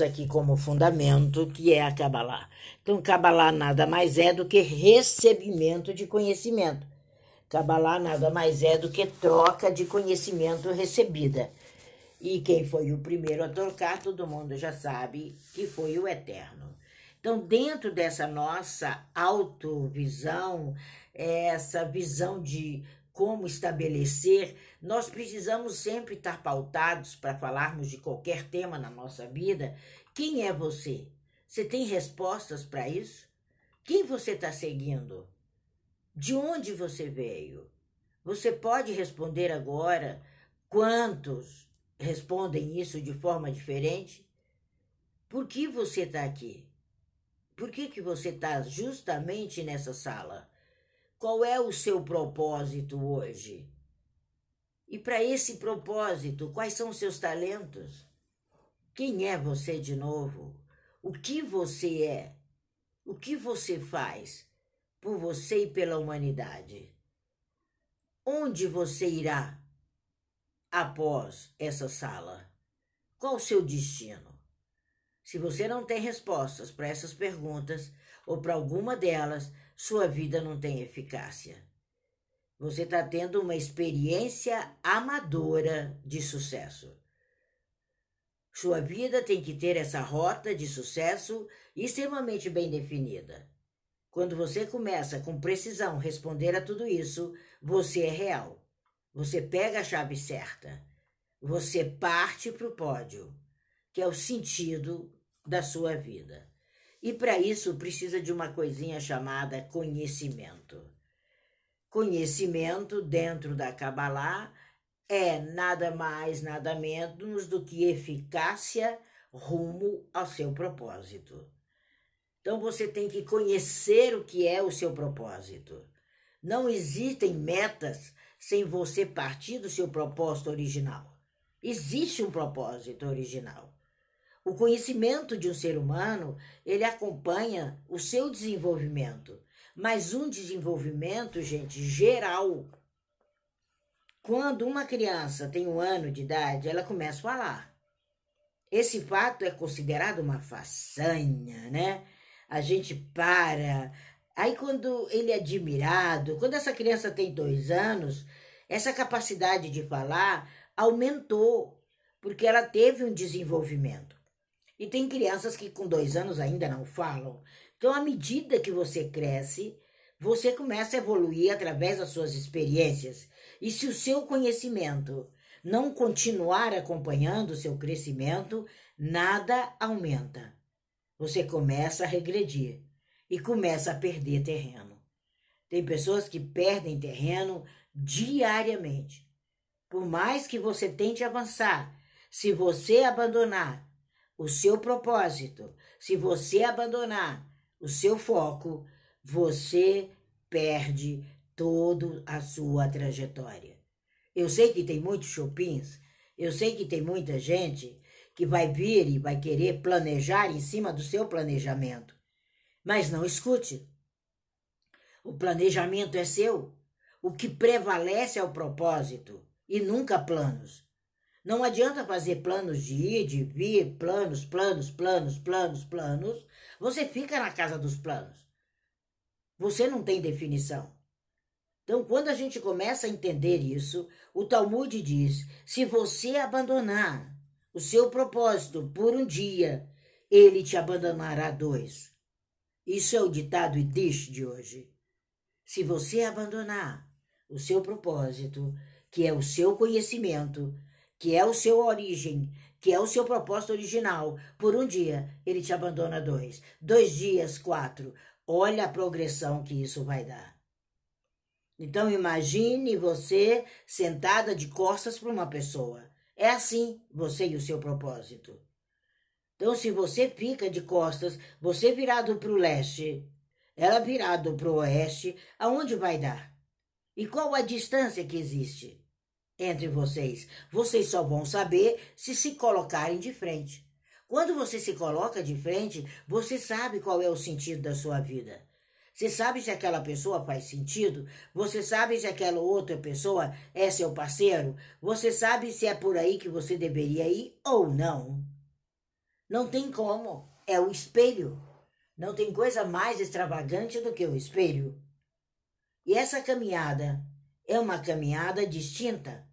aqui como fundamento, que é a Kabbalah. Então, Kabbalah nada mais é do que recebimento de conhecimento. Kabbalah nada mais é do que troca de conhecimento recebida. E quem foi o primeiro a trocar, todo mundo já sabe que foi o Eterno. Então, dentro dessa nossa autovisão, essa visão de como estabelecer, nós precisamos sempre estar pautados para falarmos de qualquer tema na nossa vida. Quem é você? Você tem respostas para isso? Quem você está seguindo? De onde você veio? Você pode responder agora quantos respondem isso de forma diferente? Por que você está aqui? Por que, que você está justamente nessa sala? Qual é o seu propósito hoje? E para esse propósito, quais são os seus talentos? Quem é você de novo? O que você é? O que você faz por você e pela humanidade? Onde você irá após essa sala? Qual o seu destino? Se você não tem respostas para essas perguntas, ou para alguma delas, sua vida não tem eficácia. Você está tendo uma experiência amadora de sucesso. Sua vida tem que ter essa rota de sucesso extremamente bem definida. Quando você começa com precisão responder a tudo isso, você é real. Você pega a chave certa. Você parte para o pódio, que é o sentido da sua vida. E para isso precisa de uma coisinha chamada conhecimento. Conhecimento dentro da Kabbalah é nada mais, nada menos do que eficácia rumo ao seu propósito. Então você tem que conhecer o que é o seu propósito. Não existem metas sem você partir do seu propósito original. Existe um propósito original. O conhecimento de um ser humano, ele acompanha o seu desenvolvimento, mas um desenvolvimento, gente, geral. Quando uma criança tem um ano de idade, ela começa a falar. Esse fato é considerado uma façanha, né? A gente para. Aí, quando ele é admirado, quando essa criança tem dois anos, essa capacidade de falar aumentou, porque ela teve um desenvolvimento. E tem crianças que com dois anos ainda não falam. Então, à medida que você cresce, você começa a evoluir através das suas experiências. E se o seu conhecimento não continuar acompanhando o seu crescimento, nada aumenta. Você começa a regredir e começa a perder terreno. Tem pessoas que perdem terreno diariamente. Por mais que você tente avançar, se você abandonar o seu propósito, se você abandonar o seu foco, você perde toda a sua trajetória. Eu sei que tem muitos shoppings, eu sei que tem muita gente que vai vir e vai querer planejar em cima do seu planejamento. Mas não escute. O planejamento é seu. O que prevalece é o propósito e nunca planos. Não adianta fazer planos de ir, de vir, planos, planos, planos, planos, planos. Você fica na casa dos planos. Você não tem definição. Então, quando a gente começa a entender isso, o Talmud diz: se você abandonar o seu propósito por um dia, ele te abandonará dois. Isso é o ditado Idish de hoje. Se você abandonar o seu propósito, que é o seu conhecimento, que é o seu origem, que é o seu propósito original, por um dia ele te abandona dois, dois dias, quatro. Olha a progressão que isso vai dar. Então imagine você sentada de costas para uma pessoa. É assim você e o seu propósito. Então, se você fica de costas, você virado para o leste, ela virado para o oeste, aonde vai dar? E qual a distância que existe? Entre vocês. Vocês só vão saber se se colocarem de frente. Quando você se coloca de frente, você sabe qual é o sentido da sua vida. Você sabe se aquela pessoa faz sentido? Você sabe se aquela outra pessoa é seu parceiro? Você sabe se é por aí que você deveria ir ou não? Não tem como. É o espelho. Não tem coisa mais extravagante do que o espelho. E essa caminhada é uma caminhada distinta.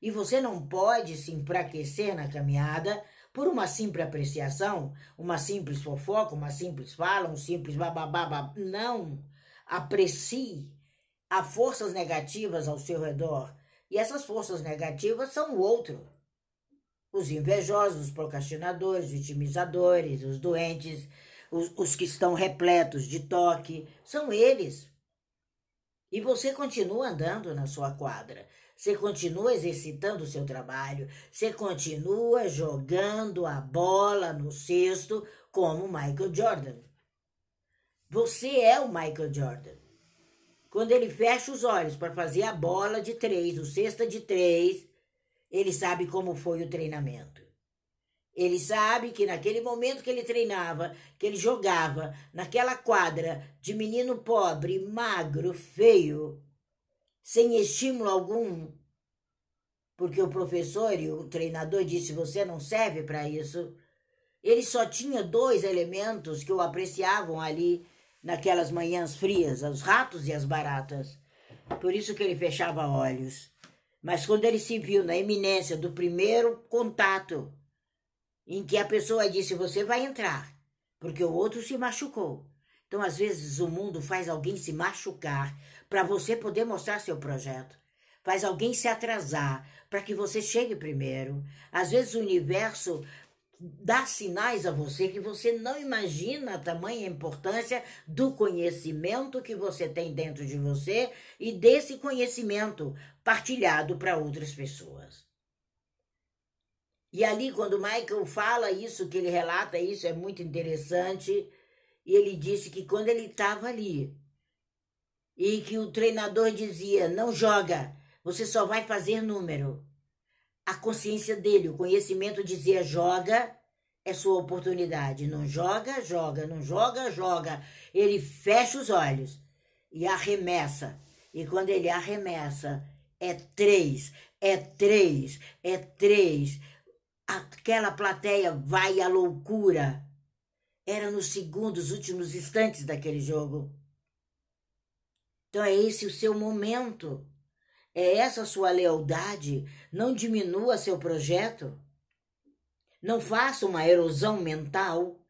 E você não pode se enfraquecer na caminhada por uma simples apreciação, uma simples fofoca, uma simples fala, um simples bababá. Não. Aprecie. Há forças negativas ao seu redor. E essas forças negativas são o outro. Os invejosos, os procrastinadores, vitimizadores, os doentes, os, os que estão repletos de toque, são eles. E você continua andando na sua quadra, você continua exercitando o seu trabalho, você continua jogando a bola no cesto como Michael Jordan. Você é o Michael Jordan. Quando ele fecha os olhos para fazer a bola de três, o cesta de três, ele sabe como foi o treinamento. Ele sabe que naquele momento que ele treinava, que ele jogava naquela quadra de menino pobre, magro, feio, sem estímulo algum, porque o professor e o treinador disse você não serve para isso. Ele só tinha dois elementos que o apreciavam ali naquelas manhãs frias, os ratos e as baratas. Por isso que ele fechava olhos. Mas quando ele se viu na iminência do primeiro contato, em que a pessoa disse: Você vai entrar, porque o outro se machucou. Então, às vezes, o mundo faz alguém se machucar para você poder mostrar seu projeto. Faz alguém se atrasar para que você chegue primeiro. Às vezes, o universo dá sinais a você que você não imagina a tamanha importância do conhecimento que você tem dentro de você e desse conhecimento partilhado para outras pessoas. E ali, quando Michael fala isso, que ele relata isso, é muito interessante. E ele disse que quando ele estava ali e que o treinador dizia: não joga, você só vai fazer número a consciência dele, o conhecimento dizia joga, é sua oportunidade. Não joga, joga, não joga, joga. Ele fecha os olhos e arremessa. E quando ele arremessa, é três, é três, é três. Aquela plateia vai à loucura. Era nos segundos, últimos instantes daquele jogo. Então é esse o seu momento. É essa sua lealdade? Não diminua seu projeto? Não faça uma erosão mental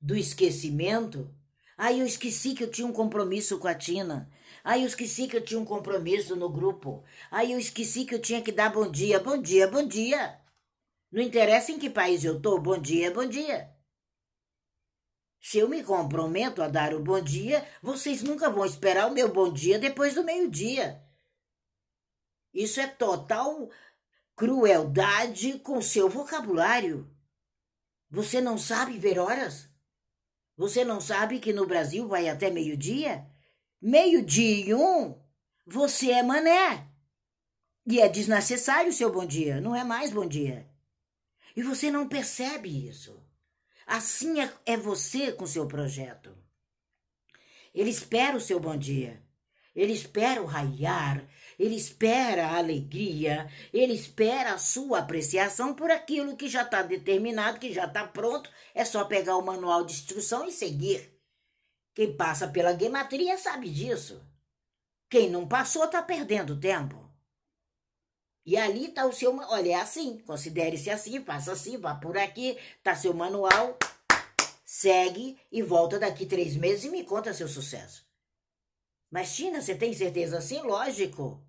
do esquecimento? Aí eu esqueci que eu tinha um compromisso com a Tina. Aí eu esqueci que eu tinha um compromisso no grupo. Aí eu esqueci que eu tinha que dar bom dia, bom dia, bom dia. Não interessa em que país eu tô, bom dia, bom dia. Se eu me comprometo a dar o bom dia, vocês nunca vão esperar o meu bom dia depois do meio-dia. Isso é total crueldade com seu vocabulário. Você não sabe ver horas? Você não sabe que no Brasil vai até meio-dia? Meio-dia e um, você é mané. E é desnecessário o seu bom dia, não é mais bom dia. E você não percebe isso. Assim é, é você com seu projeto. Ele espera o seu bom dia. Ele espera o raiar, ele espera a alegria, ele espera a sua apreciação por aquilo que já está determinado, que já está pronto. É só pegar o manual de instrução e seguir. Quem passa pela gematria sabe disso. Quem não passou está perdendo tempo. E ali está o seu. Olha, é assim. Considere-se assim, faça assim, vá por aqui. Está seu manual. Segue e volta daqui três meses e me conta seu sucesso. Mas, Tina, você tem certeza assim? Lógico.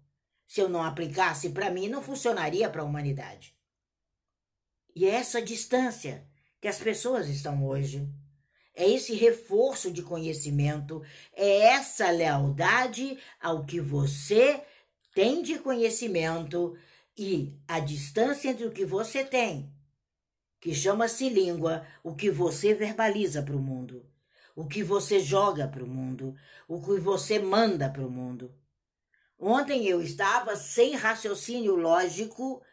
Se eu não aplicasse para mim, não funcionaria para a humanidade. E é essa distância que as pessoas estão hoje. É esse reforço de conhecimento, é essa lealdade ao que você tem de conhecimento e a distância entre o que você tem, que chama-se língua, o que você verbaliza para o mundo o que você joga para o mundo, o que você manda para o mundo. Ontem eu estava sem raciocínio lógico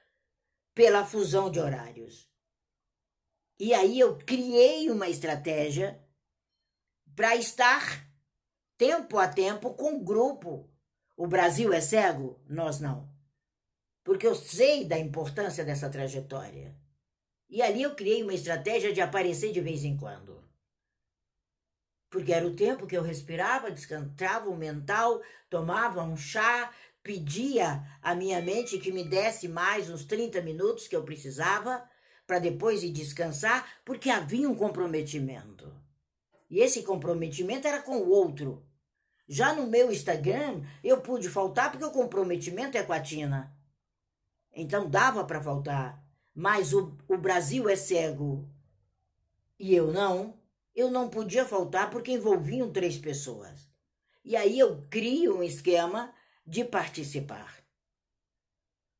pela fusão de horários. E aí eu criei uma estratégia para estar tempo a tempo com o grupo. O Brasil é cego? Nós não. Porque eu sei da importância dessa trajetória. E ali eu criei uma estratégia de aparecer de vez em quando. Porque era o tempo que eu respirava, descansava o mental, tomava um chá, pedia à minha mente que me desse mais uns 30 minutos que eu precisava para depois ir descansar, porque havia um comprometimento. E esse comprometimento era com o outro. Já no meu Instagram, eu pude faltar porque o comprometimento é com a Tina. Então dava para faltar. Mas o, o Brasil é cego e eu não. Eu não podia faltar porque envolviam três pessoas. E aí eu crio um esquema de participar.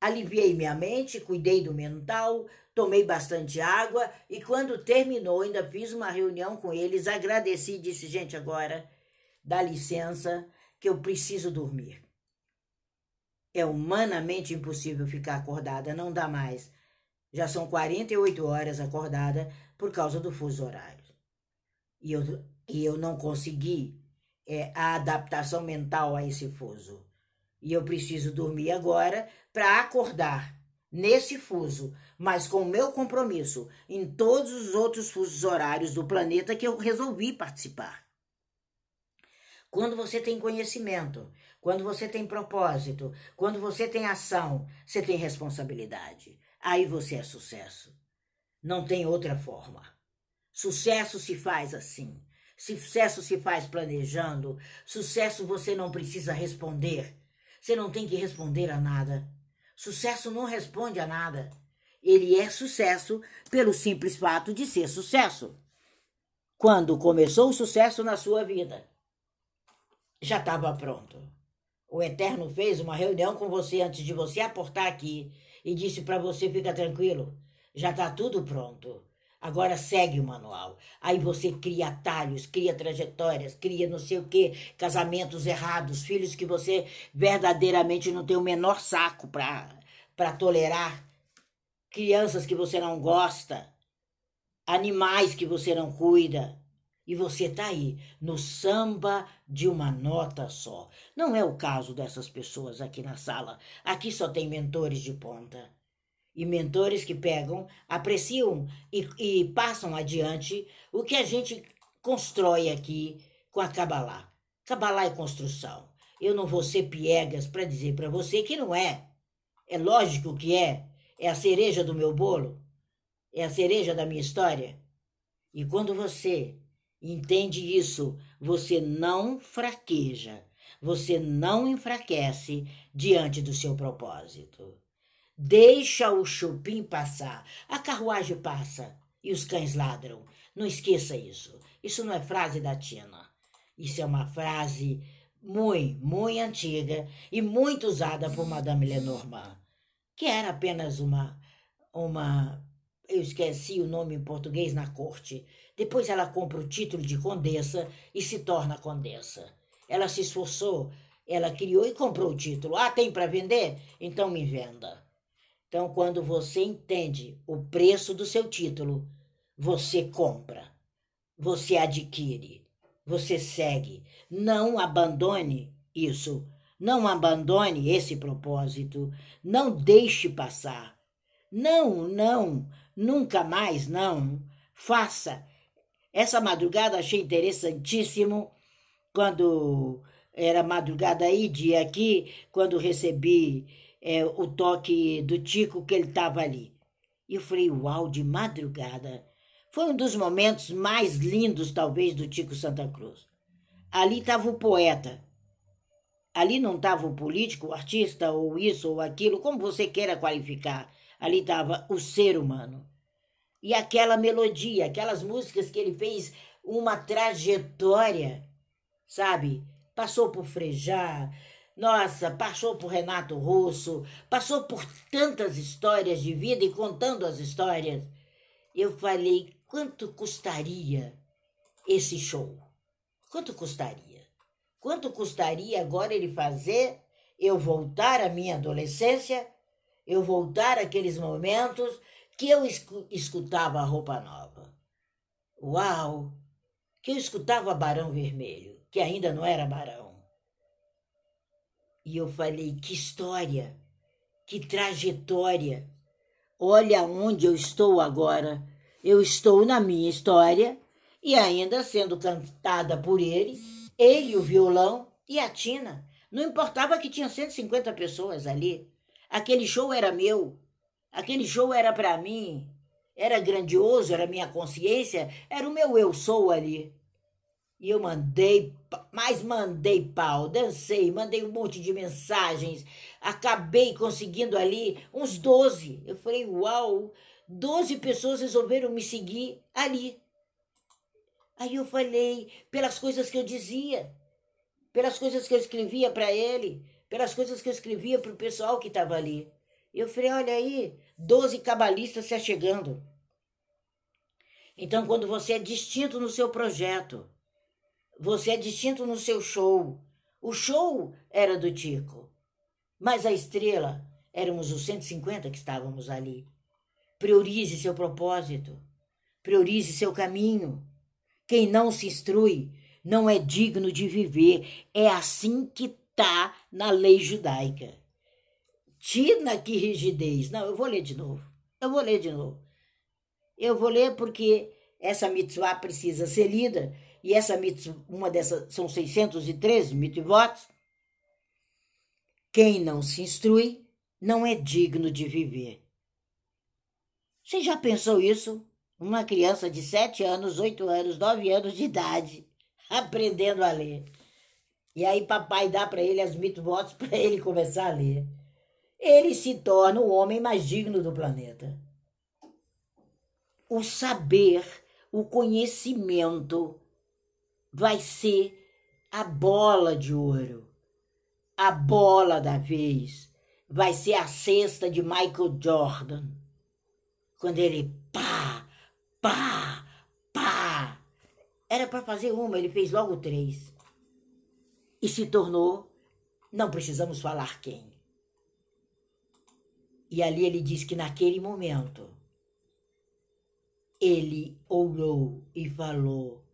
Aliviei minha mente, cuidei do mental, tomei bastante água e quando terminou, ainda fiz uma reunião com eles, agradeci e disse: gente, agora dá licença que eu preciso dormir. É humanamente impossível ficar acordada, não dá mais. Já são 48 horas acordada por causa do fuso horário. E eu, e eu não consegui é, a adaptação mental a esse fuso. E eu preciso dormir agora para acordar nesse fuso, mas com o meu compromisso em todos os outros fusos horários do planeta que eu resolvi participar. Quando você tem conhecimento, quando você tem propósito, quando você tem ação, você tem responsabilidade. Aí você é sucesso. Não tem outra forma. Sucesso se faz assim. Sucesso se faz planejando. Sucesso você não precisa responder. Você não tem que responder a nada. Sucesso não responde a nada. Ele é sucesso pelo simples fato de ser sucesso. Quando começou o sucesso na sua vida, já estava pronto. O Eterno fez uma reunião com você antes de você aportar aqui e disse para você: fica tranquilo, já está tudo pronto. Agora segue o manual. Aí você cria atalhos, cria trajetórias, cria não sei o quê, casamentos errados, filhos que você verdadeiramente não tem o menor saco para tolerar, crianças que você não gosta, animais que você não cuida. E você está aí no samba de uma nota só. Não é o caso dessas pessoas aqui na sala. Aqui só tem mentores de ponta e mentores que pegam, apreciam e, e passam adiante o que a gente constrói aqui com a Kabbalah. Kabbalah é construção. Eu não vou ser piegas para dizer para você que não é. É lógico que é. É a cereja do meu bolo. É a cereja da minha história. E quando você entende isso, você não fraqueja, você não enfraquece diante do seu propósito. Deixa o chupim passar. A carruagem passa e os cães ladram. Não esqueça isso. Isso não é frase da Tina. Isso é uma frase muito, muito antiga e muito usada por Madame Lenormand, que era apenas uma uma eu esqueci o nome em português na corte. Depois ela compra o título de condessa e se torna condessa. Ela se esforçou, ela criou e comprou o título. Ah, tem para vender? Então me venda. Então, quando você entende o preço do seu título, você compra, você adquire, você segue. Não abandone isso. Não abandone esse propósito. Não deixe passar. Não, não, nunca mais não. Faça. Essa madrugada achei interessantíssimo quando era madrugada aí, dia aqui, quando recebi é, o toque do Tico que ele estava ali. E eu falei, uau, de madrugada. Foi um dos momentos mais lindos, talvez, do Tico Santa Cruz. Ali estava o poeta. Ali não estava o político, o artista, ou isso ou aquilo, como você queira qualificar. Ali estava o ser humano. E aquela melodia, aquelas músicas que ele fez uma trajetória, sabe? Passou por Frejá, nossa, passou por Renato Russo, passou por tantas histórias de vida e contando as histórias. Eu falei, quanto custaria esse show? Quanto custaria? Quanto custaria agora ele fazer eu voltar à minha adolescência, eu voltar àqueles momentos que eu escutava a roupa nova? Uau! Que eu escutava Barão Vermelho, que ainda não era Barão e eu falei: que história, que trajetória. olha onde eu estou agora. Eu estou na minha história e ainda sendo cantada por ele, ele, o violão e a Tina. Não importava que tinha 150 pessoas ali. Aquele show era meu. Aquele show era para mim. Era grandioso, era minha consciência, era o meu eu sou ali. E eu mandei, mas mandei pau, dancei, mandei um monte de mensagens, acabei conseguindo ali uns 12. Eu falei, uau, 12 pessoas resolveram me seguir ali. Aí eu falei, pelas coisas que eu dizia, pelas coisas que eu escrevia para ele, pelas coisas que eu escrevia para o pessoal que estava ali. Eu falei, olha aí, 12 cabalistas se achegando. Então, quando você é distinto no seu projeto, você é distinto no seu show. O show era do Tico, mas a estrela éramos os 150 que estávamos ali. Priorize seu propósito, priorize seu caminho. Quem não se instrui não é digno de viver. É assim que tá na lei judaica. Tina que rigidez. Não, eu vou ler de novo. Eu vou ler de novo. Eu vou ler porque essa mitzvah precisa ser lida e essa mitzvah, uma dessas são 613 mitzvot, quem não se instrui não é digno de viver. Você já pensou isso? Uma criança de 7 anos, 8 anos, 9 anos de idade, aprendendo a ler. E aí papai dá para ele as mitzvot para ele começar a ler. Ele se torna o homem mais digno do planeta. O saber, o conhecimento, vai ser a bola de ouro, a bola da vez, vai ser a cesta de Michael Jordan. Quando ele pá, pá, pá. Era para fazer uma, ele fez logo três. E se tornou, não precisamos falar quem. E ali ele diz que naquele momento ele olhou e falou: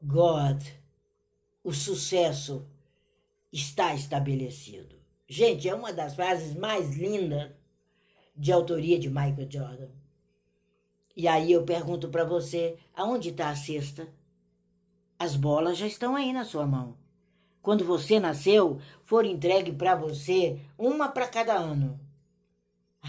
God, o sucesso está estabelecido. Gente, é uma das frases mais lindas de autoria de Michael Jordan. E aí eu pergunto para você, aonde está a cesta? As bolas já estão aí na sua mão. Quando você nasceu, foram entregue para você uma para cada ano.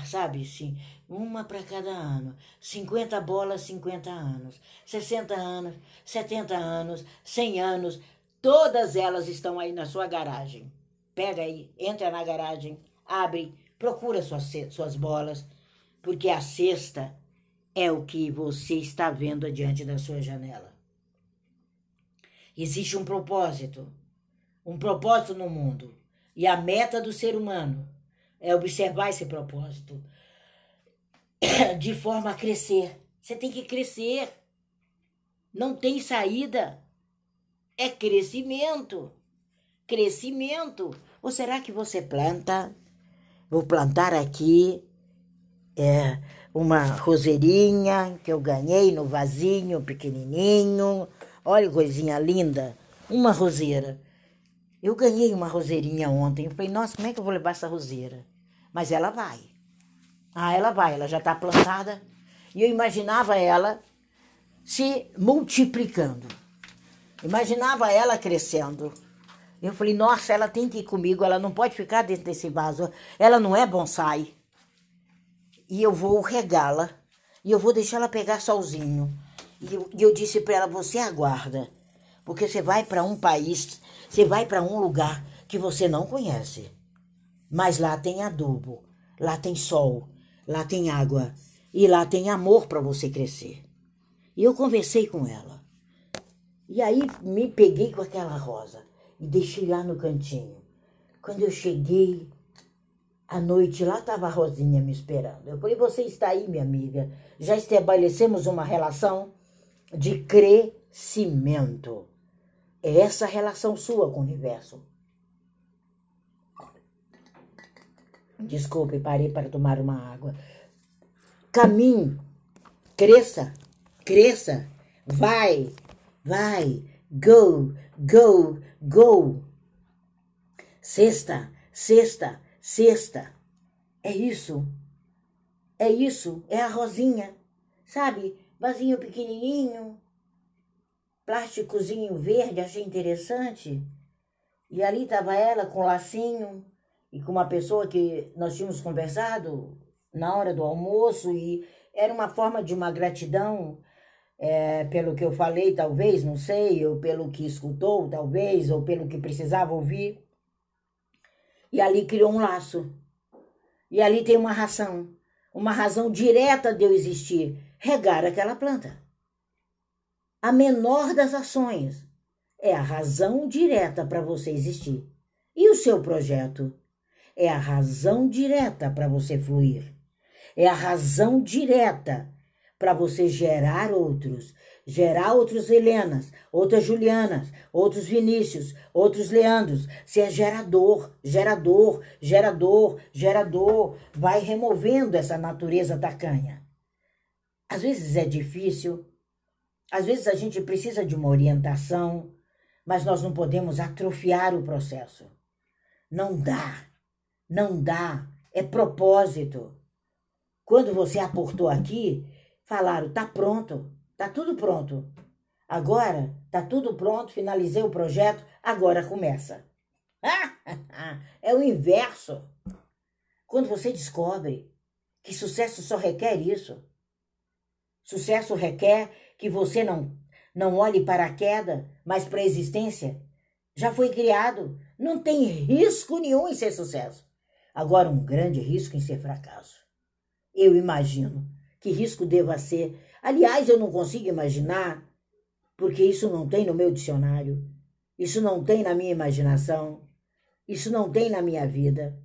Sabe, sim, uma para cada ano. 50 bolas, 50 anos. 60 anos, 70 anos, 100 anos. Todas elas estão aí na sua garagem. Pega aí, entra na garagem, abre, procura suas, suas bolas, porque a cesta é o que você está vendo adiante da sua janela. Existe um propósito, um propósito no mundo. E a meta do ser humano é observar esse propósito de forma a crescer. Você tem que crescer. Não tem saída. É crescimento. Crescimento. Ou será que você planta? Vou plantar aqui é, uma roseirinha que eu ganhei no vasinho pequenininho. Olha coisinha linda. Uma roseira. Eu ganhei uma roseirinha ontem. Eu falei, nossa, como é que eu vou levar essa roseira? Mas ela vai. Ah, ela vai, ela já está plantada. E eu imaginava ela se multiplicando. Imaginava ela crescendo. Eu falei, nossa, ela tem que ir comigo, ela não pode ficar dentro desse vaso. Ela não é bonsai. E eu vou regá-la. E eu vou deixar ela pegar solzinho. E eu, e eu disse para ela, você aguarda. Porque você vai para um país, você vai para um lugar que você não conhece. Mas lá tem adubo, lá tem sol, lá tem água e lá tem amor para você crescer. E eu conversei com ela. E aí me peguei com aquela rosa e deixei lá no cantinho. Quando eu cheguei à noite, lá estava a Rosinha me esperando. Eu falei: Você está aí, minha amiga? Já estabelecemos uma relação de crescimento. É essa relação sua com o universo. Desculpe, parei para tomar uma água. Caminhe, cresça, cresça, vai, vai, go, go, go. Sexta, sexta, sexta. É isso. é isso, é a rosinha, sabe? Vasinho pequenininho, plásticozinho verde, achei interessante. E ali estava ela com lacinho e com uma pessoa que nós tínhamos conversado na hora do almoço e era uma forma de uma gratidão é, pelo que eu falei, talvez, não sei, ou pelo que escutou, talvez, ou pelo que precisava ouvir. E ali criou um laço. E ali tem uma razão, uma razão direta de eu existir: regar aquela planta. A menor das ações é a razão direta para você existir. E o seu projeto é a razão direta para você fluir. É a razão direta para você gerar outros, gerar outros Helenas, outras Julianas, outros Vinícius, outros Leandros. Você é gerador, gerador, gerador, gerador. Vai removendo essa natureza tacanha. Às vezes é difícil, às vezes a gente precisa de uma orientação, mas nós não podemos atrofiar o processo. Não dá, não dá, é propósito. Quando você aportou aqui, Falaram, tá pronto, tá tudo pronto. Agora tá tudo pronto, finalizei o projeto, agora começa. é o inverso. Quando você descobre que sucesso só requer isso. Sucesso requer que você não não olhe para a queda, mas para a existência. Já foi criado, não tem risco nenhum em ser sucesso. Agora um grande risco em ser fracasso. Eu imagino que risco deva ser. Aliás, eu não consigo imaginar, porque isso não tem no meu dicionário, isso não tem na minha imaginação, isso não tem na minha vida.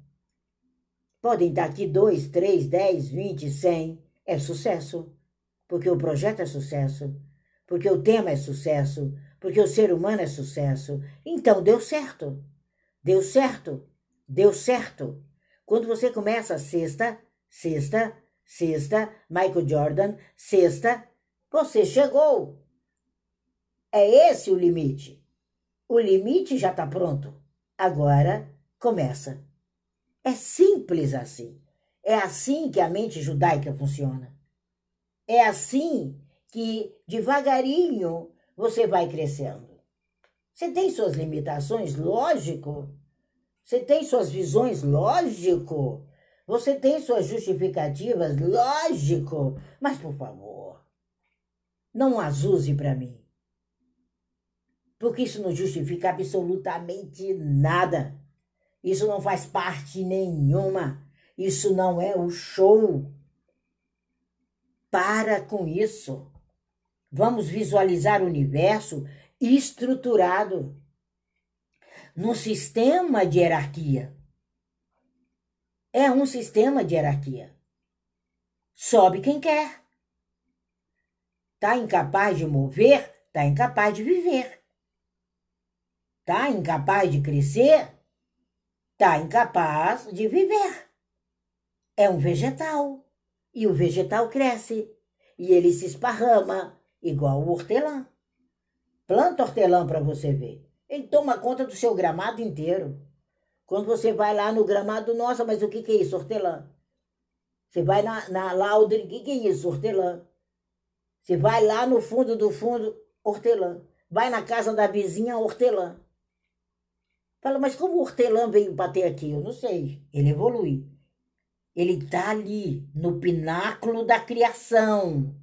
Podem estar aqui dois, três, dez, vinte, cem. É sucesso. Porque o projeto é sucesso. Porque o tema é sucesso. Porque o ser humano é sucesso. Então deu certo. Deu certo. Deu certo. Quando você começa sexta, sexta, Sexta, Michael Jordan. Sexta, você chegou. É esse o limite. O limite já está pronto. Agora começa. É simples assim. É assim que a mente judaica funciona. É assim que devagarinho você vai crescendo. Você tem suas limitações, lógico. Você tem suas visões, lógico. Você tem suas justificativas, lógico, mas por favor, não as use para mim. Porque isso não justifica absolutamente nada. Isso não faz parte nenhuma. Isso não é o show. Para com isso. Vamos visualizar o universo estruturado num sistema de hierarquia é um sistema de hierarquia. Sobe quem quer. Tá incapaz de mover, tá incapaz de viver. Tá incapaz de crescer, tá incapaz de viver. É um vegetal. E o vegetal cresce. E ele se esparrama, igual o hortelã. Planta hortelã para você ver. Ele toma conta do seu gramado inteiro. Quando você vai lá no gramado, nossa, mas o que, que é isso? Hortelã. Você vai na, na o que, que é isso? Hortelã. Você vai lá no fundo do fundo, hortelã. Vai na casa da vizinha, hortelã. Fala, mas como o hortelã veio bater aqui? Eu não sei. Ele evolui. Ele está ali, no pináculo da criação.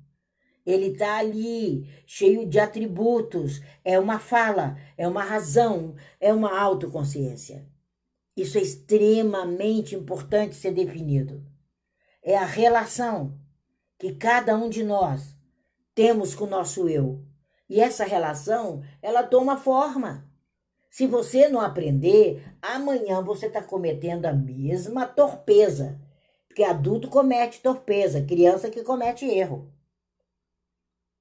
Ele está ali, cheio de atributos. É uma fala, é uma razão, é uma autoconsciência. Isso é extremamente importante ser definido. É a relação que cada um de nós temos com o nosso eu. E essa relação, ela toma forma. Se você não aprender, amanhã você está cometendo a mesma torpeza. Porque adulto comete torpeza, criança que comete erro.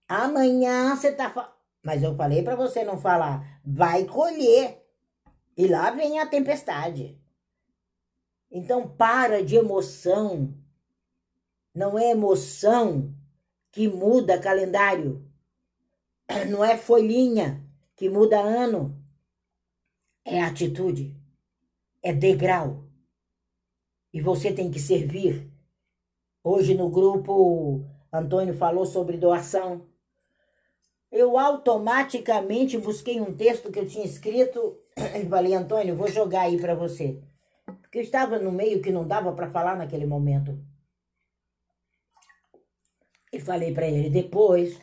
Amanhã você está. Mas eu falei para você não falar, vai colher. E lá vem a tempestade. Então para de emoção. Não é emoção que muda calendário. Não é folhinha que muda ano. É atitude. É degrau. E você tem que servir Hoje no grupo Antônio falou sobre doação. Eu automaticamente busquei um texto que eu tinha escrito e falei, Antônio, vou jogar aí para você. Porque eu estava no meio que não dava para falar naquele momento. E falei para ele, depois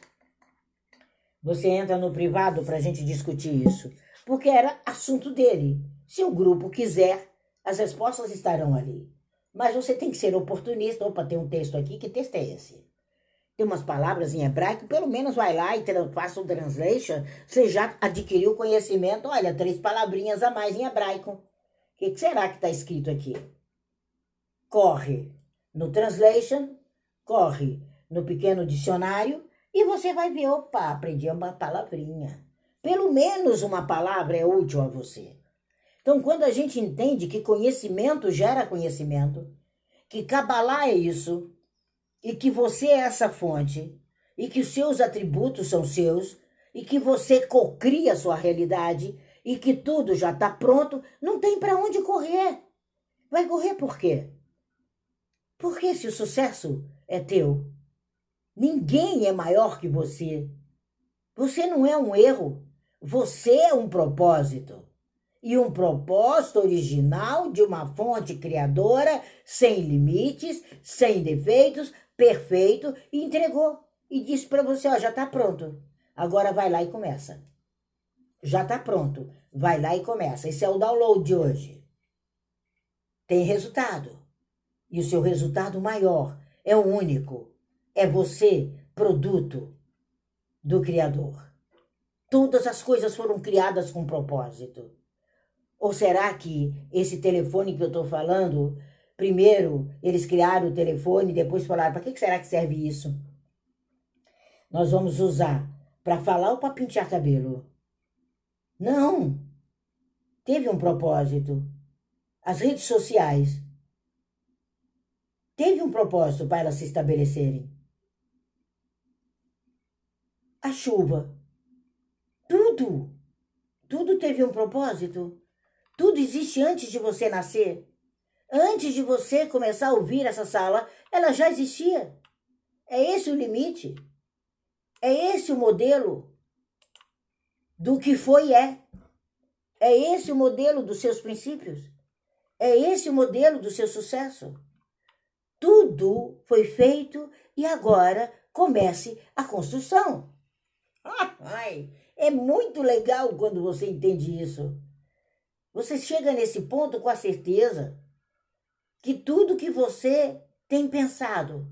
você entra no privado para a gente discutir isso. Porque era assunto dele. Se o grupo quiser, as respostas estarão ali. Mas você tem que ser oportunista. Opa, tem um texto aqui. Que texto é esse? Tem umas palavras em hebraico. Pelo menos vai lá e faça o translation. Você já adquiriu conhecimento. Olha, três palavrinhas a mais em hebraico. O que, que será que está escrito aqui? Corre no translation, corre no pequeno dicionário e você vai ver, opa, aprendi uma palavrinha. Pelo menos uma palavra é útil a você. Então, quando a gente entende que conhecimento gera conhecimento, que Kabbalah é isso, e que você é essa fonte, e que os seus atributos são seus, e que você cocria a sua realidade, e que tudo já está pronto, não tem para onde correr. Vai correr por quê? Porque se o sucesso é teu, Ninguém é maior que você. Você não é um erro. Você é um propósito. E um propósito original de uma fonte criadora, sem limites, sem defeitos, perfeito, e entregou. E disse para você: ó, já está pronto. Agora vai lá e começa. Já está pronto. Vai lá e começa. Esse é o download de hoje. Tem resultado. E o seu resultado maior é o único é você produto do Criador. Todas as coisas foram criadas com propósito. Ou será que esse telefone que eu estou falando, primeiro eles criaram o telefone, depois falaram: para que será que serve isso? Nós vamos usar para falar ou para pentear cabelo? Não! Teve um propósito. As redes sociais teve um propósito para elas se estabelecerem a chuva. Tudo, tudo teve um propósito. Tudo existe antes de você nascer. Antes de você começar a ouvir essa sala, ela já existia. É esse o limite. É esse o modelo do que foi e é. É esse o modelo dos seus princípios. É esse o modelo do seu sucesso. Tudo foi feito e agora comece a construção. Ai, é muito legal quando você entende isso. Você chega nesse ponto com a certeza que tudo que você tem pensado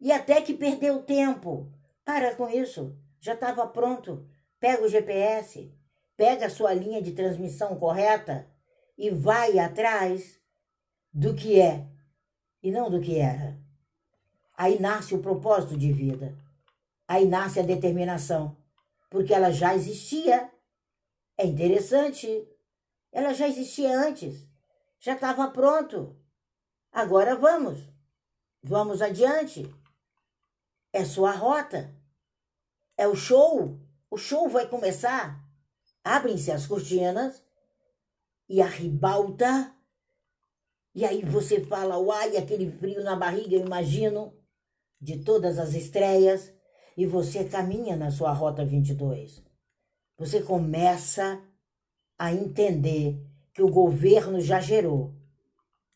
e até que perdeu tempo, para com isso, já estava pronto. Pega o GPS, pega a sua linha de transmissão correta e vai atrás do que é e não do que era. Aí nasce o propósito de vida. Aí nasce a determinação, porque ela já existia. É interessante. Ela já existia antes. Já estava pronto. Agora vamos. Vamos adiante. É sua rota. É o show. O show vai começar. Abrem-se as cortinas e a ribalta. E aí você fala, uai, aquele frio na barriga, eu imagino, de todas as estreias e você caminha na sua rota 22. Você começa a entender que o governo já gerou.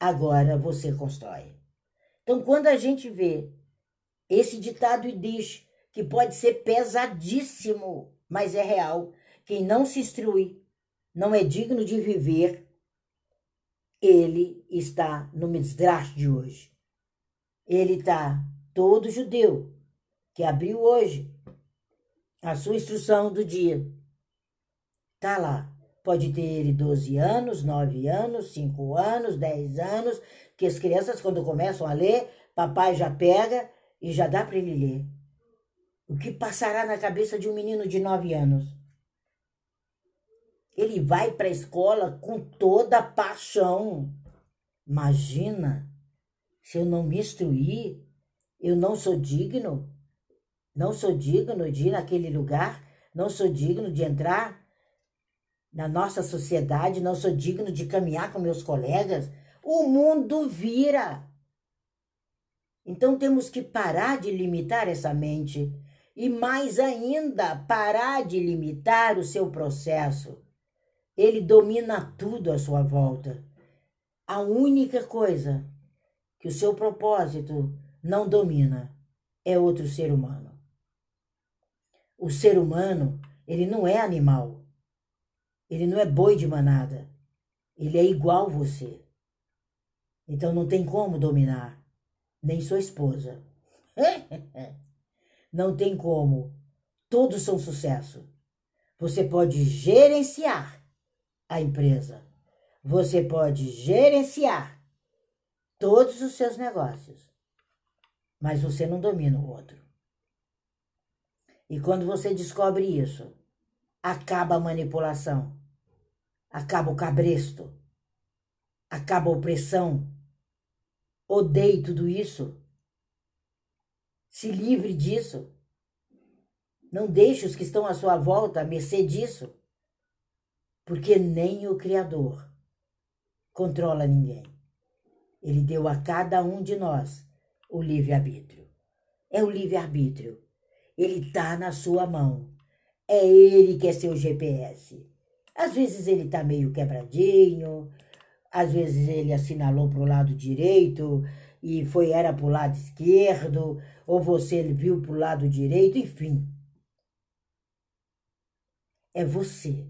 Agora você constrói. Então, quando a gente vê esse ditado e diz que pode ser pesadíssimo, mas é real, quem não se instrui não é digno de viver, ele está no Midrash de hoje. Ele está todo judeu, que abriu hoje a sua instrução do dia. Tá lá. Pode ter ele 12 anos, 9 anos, 5 anos, 10 anos, que as crianças, quando começam a ler, papai já pega e já dá para ele ler. O que passará na cabeça de um menino de 9 anos? Ele vai para a escola com toda a paixão. Imagina, se eu não me instruir, eu não sou digno. Não sou digno de ir naquele lugar, não sou digno de entrar na nossa sociedade, não sou digno de caminhar com meus colegas. O mundo vira. Então temos que parar de limitar essa mente e mais ainda parar de limitar o seu processo. Ele domina tudo à sua volta. A única coisa que o seu propósito não domina é outro ser humano. O ser humano, ele não é animal. Ele não é boi de manada. Ele é igual você. Então não tem como dominar, nem sua esposa. não tem como. Todos são sucesso. Você pode gerenciar a empresa. Você pode gerenciar todos os seus negócios. Mas você não domina o outro. E quando você descobre isso, acaba a manipulação, acaba o cabresto, acaba a opressão. Odeie tudo isso. Se livre disso. Não deixe os que estão à sua volta a mercê disso. Porque nem o Criador controla ninguém. Ele deu a cada um de nós o livre-arbítrio. É o livre-arbítrio. Ele está na sua mão. É ele que é seu GPS. Às vezes ele está meio quebradinho, às vezes ele assinalou para o lado direito e foi era para o lado esquerdo, ou você viu para o lado direito, enfim. É você.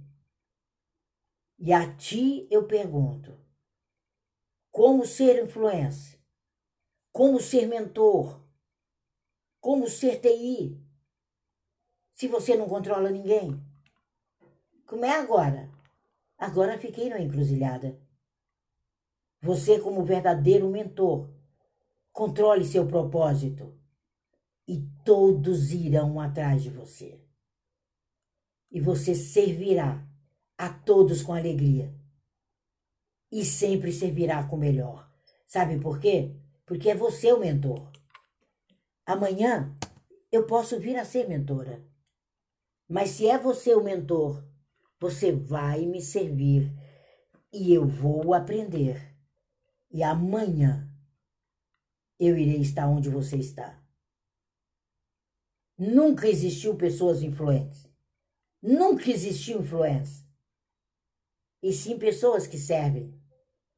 E a ti eu pergunto: como ser influência? Como ser mentor? Como ser TI? Se você não controla ninguém. Como é agora? Agora fiquei na encruzilhada. Você, como verdadeiro mentor, controle seu propósito e todos irão atrás de você. E você servirá a todos com alegria e sempre servirá com melhor. Sabe por quê? Porque é você o mentor. Amanhã eu posso vir a ser mentora. Mas se é você o mentor, você vai me servir e eu vou aprender. E amanhã eu irei estar onde você está. Nunca existiu pessoas influentes. Nunca existiu influência. E sim pessoas que servem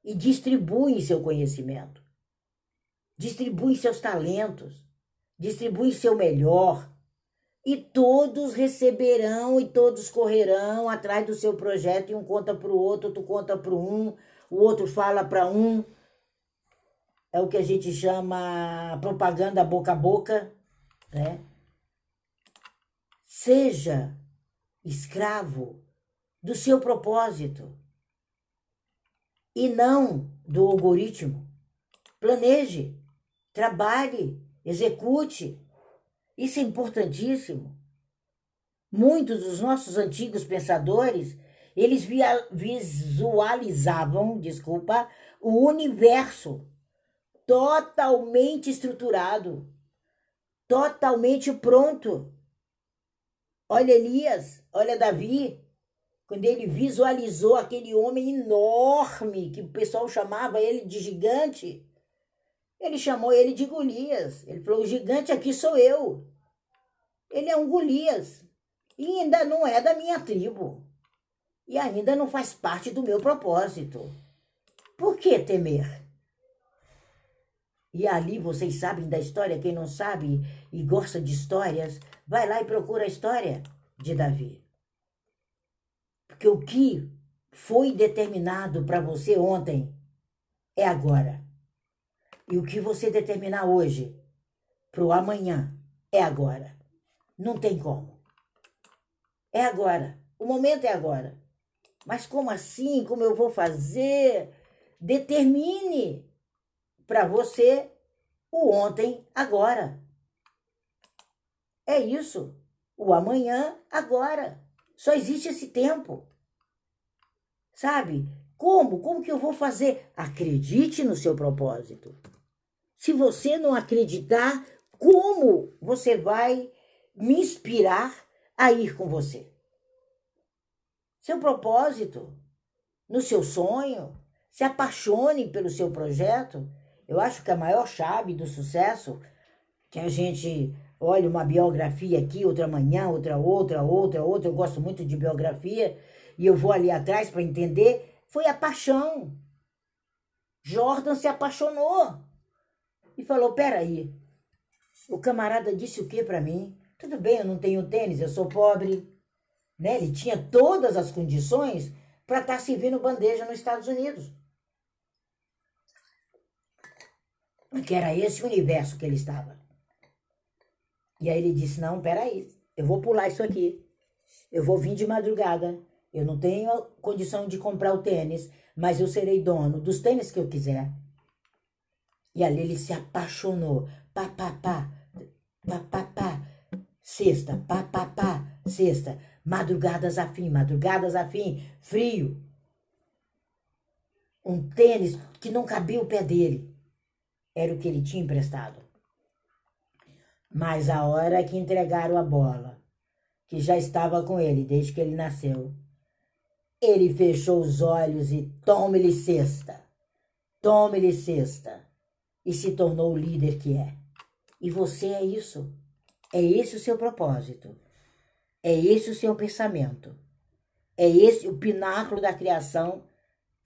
e distribuem seu conhecimento, distribuem seus talentos, distribuem seu melhor. E todos receberão e todos correrão atrás do seu projeto, e um conta para o outro, outro conta para um, o outro fala para um. É o que a gente chama propaganda boca a boca, né? Seja escravo do seu propósito e não do algoritmo. Planeje, trabalhe, execute. Isso é importantíssimo. Muitos dos nossos antigos pensadores, eles visualizavam, desculpa, o universo totalmente estruturado, totalmente pronto. Olha Elias, olha Davi, quando ele visualizou aquele homem enorme, que o pessoal chamava ele de gigante, ele chamou ele de Golias. Ele falou: o gigante aqui sou eu. Ele é um Golias. E ainda não é da minha tribo. E ainda não faz parte do meu propósito. Por que temer? E ali vocês sabem da história, quem não sabe e gosta de histórias, vai lá e procura a história de Davi. Porque o que foi determinado para você ontem é agora. E o que você determinar hoje para o amanhã é agora. Não tem como. É agora. O momento é agora. Mas como assim? Como eu vou fazer? Determine para você o ontem agora. É isso. O amanhã agora. Só existe esse tempo. Sabe? Como? Como que eu vou fazer? Acredite no seu propósito. Se você não acreditar, como você vai me inspirar a ir com você? Seu propósito, no seu sonho, se apaixone pelo seu projeto Eu acho que a maior chave do sucesso que a gente olha uma biografia aqui, outra manhã, outra, outra, outra, outra. Eu gosto muito de biografia e eu vou ali atrás para entender. Foi a paixão. Jordan se apaixonou e falou: Peraí, o camarada disse o que para mim? Tudo bem, eu não tenho tênis, eu sou pobre. Né? Ele tinha todas as condições para estar tá servindo bandeja nos Estados Unidos. Que era esse o universo que ele estava. E aí ele disse: Não, peraí, eu vou pular isso aqui. Eu vou vir de madrugada. Eu não tenho condição de comprar o tênis, mas eu serei dono dos tênis que eu quiser. E ali ele se apaixonou. Pá, pá, pá, pá, pá, pá. Sexta, pá, pá, pá, sexta. Madrugadas afim, madrugadas afim, frio. Um tênis que não cabia o pé dele. Era o que ele tinha emprestado. Mas a hora que entregaram a bola, que já estava com ele desde que ele nasceu, ele fechou os olhos e tome-lhe cesta, tome-lhe cesta, e se tornou o líder que é. E você é isso. É esse o seu propósito. É esse o seu pensamento. É esse o pináculo da criação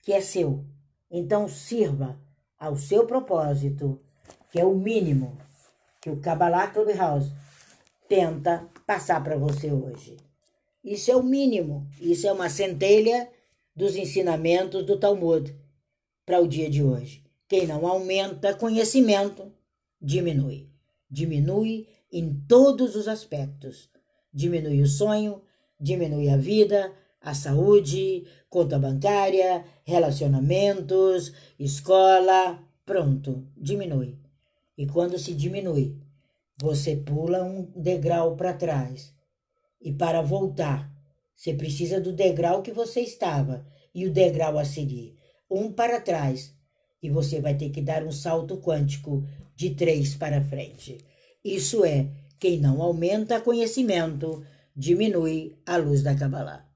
que é seu. Então sirva ao seu propósito, que é o mínimo que o Kabbalah Clubhouse tenta passar para você hoje. Isso é o mínimo, isso é uma centelha dos ensinamentos do Talmud para o dia de hoje. Quem não aumenta conhecimento, diminui. Diminui em todos os aspectos. Diminui o sonho, diminui a vida, a saúde, conta bancária, relacionamentos, escola, pronto, diminui. E quando se diminui, você pula um degrau para trás. E para voltar, você precisa do degrau que você estava e o degrau a seguir. Um para trás. E você vai ter que dar um salto quântico de três para frente. Isso é, quem não aumenta conhecimento, diminui a luz da Kabbalah.